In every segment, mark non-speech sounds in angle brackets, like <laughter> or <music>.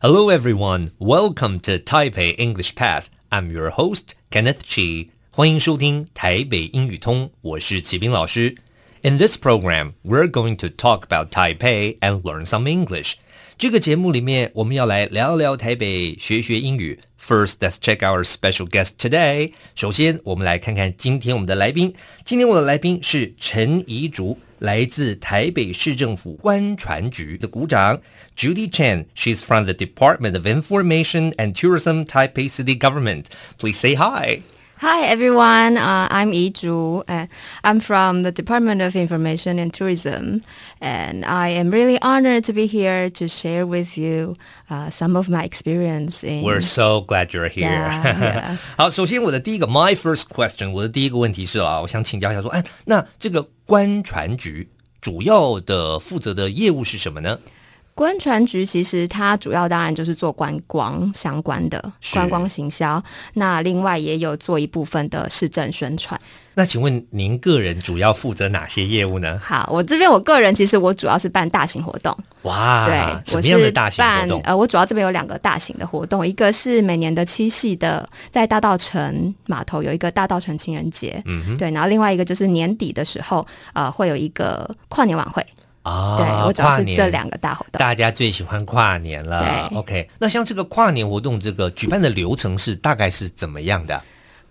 Hello, everyone. Welcome to Taipei English Pass. I'm your host, Kenneth Chi. 欢迎收听台北英语通，我是启斌老师。 In this program, we're going to talk about Taipei and learn some English. 这个节目里面，我们要来聊聊台北，学学英语。First, let's check our special guest today. 首先，我们来看看今天我们的来宾。今天我的来宾是陈怡竹。来自台北市政府观传局的股长 Judy Chen. She's from the Department of Information and Tourism, Taipei City Government. Please say hi. Hi everyone, uh, I'm Yi Zhu, and I'm from the Department of Information and Tourism, and I am really honored to be here to share with you uh, some of my experience. In... We're so glad you're here. Yeah, <laughs> yeah. 好，首先我的第一个 My first question，我的第一个问题是啊，我想请教一下说，哎，那这个观传局主要的负责的业务是什么呢？ 观船局其实它主要当然就是做观光相关的观光行销，那另外也有做一部分的市政宣传。那请问您个人主要负责哪些业务呢？好，我这边我个人其实我主要是办大型活动。哇，对，什么样的大型活动？我是办呃，我主要这边有两个大型的活动，一个是每年的七夕的，在大道城码头有一个大道城情人节，嗯哼，对，然后另外一个就是年底的时候，呃，会有一个跨年晚会。啊、哦，对，我主要是这两个大活动，大家最喜欢跨年了。，OK，那像这个跨年活动，这个举办的流程是大概是怎么样的？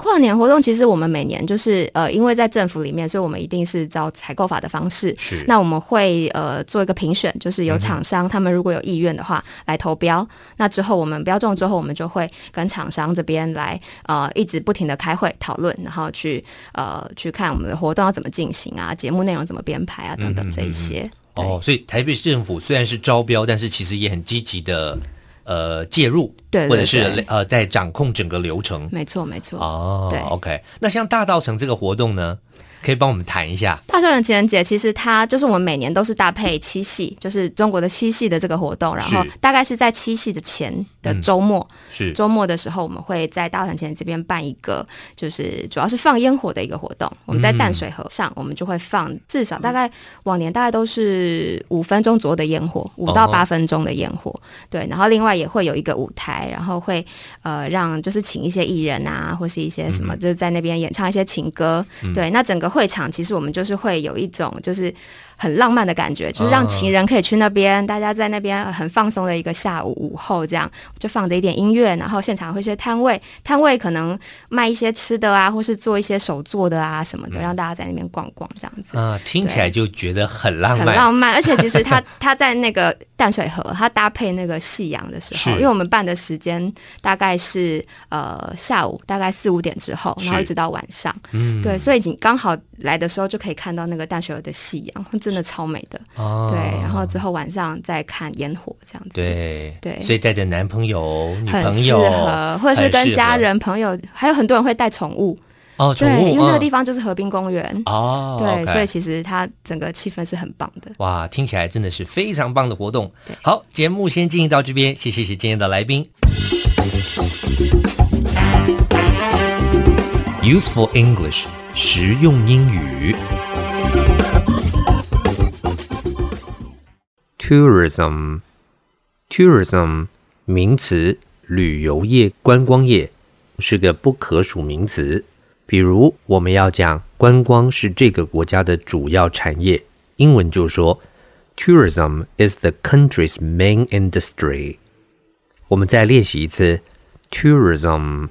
跨年活动其实我们每年就是呃，因为在政府里面，所以我们一定是照采购法的方式。是，那我们会呃做一个评选，就是有厂商、嗯、他们如果有意愿的话来投标。那之后我们标中之后，我们就会跟厂商这边来呃一直不停的开会讨论，然后去呃去看我们的活动要怎么进行啊，节目内容怎么编排啊等等这一些。哦，所以台北市政府虽然是招标，但是其实也很积极的。呃，介入，对，对，对，或者是呃，在掌控整个流程，没错，没错。哦，对，OK。那像大稻城这个活动呢？可以帮我们谈一下大稻城情人节，其实它就是我们每年都是搭配七夕，就是中国的七夕的这个活动，然后大概是在七夕的前的周末，嗯、是周末的时候，我们会在大稻城情人这边办一个，就是主要是放烟火的一个活动。我们在淡水河上，我们就会放至少大概往年大概都是五分钟左右的烟火，五到八分钟的烟火。对，然后另外也会有一个舞台，然后会呃让就是请一些艺人啊，或是一些什么，就是在那边演唱一些情歌。对，那整个。会场其实我们就是会有一种就是。很浪漫的感觉，就是让情人可以去那边，哦、大家在那边很放松的一个下午午后，这样就放着一点音乐，然后现场会一些摊位，摊位可能卖一些吃的啊，或是做一些手做的啊什么的，嗯、让大家在那边逛逛这样子。啊，听起来就觉得很浪漫，很浪漫。而且其实他 <laughs> 他在那个淡水河，他搭配那个夕阳的时候，因为我们办的时间大概是呃下午大概四五点之后，然后一直到晚上，嗯，对，所以你刚好来的时候就可以看到那个淡水河的夕阳。真的超美的，哦、对，然后之后晚上再看烟火这样子，对。对，所以带着男朋友、女朋友，很适合，或者是跟家人、朋友，还有很多人会带宠物哦，对，因为那个地方就是河滨公园哦，对、所以其实它整个气氛是很棒的。哇，听起来真的是非常棒的活动。好，节目先进行到这边，谢谢谢今天的来宾。Useful English，实用英语。Tourism，tourism，名词，旅游业、观光业，是个不可数名词。比如，我们要讲观光是这个国家的主要产业，英文就说 Tourism is the country's main industry。我们再练习一次 Tourism。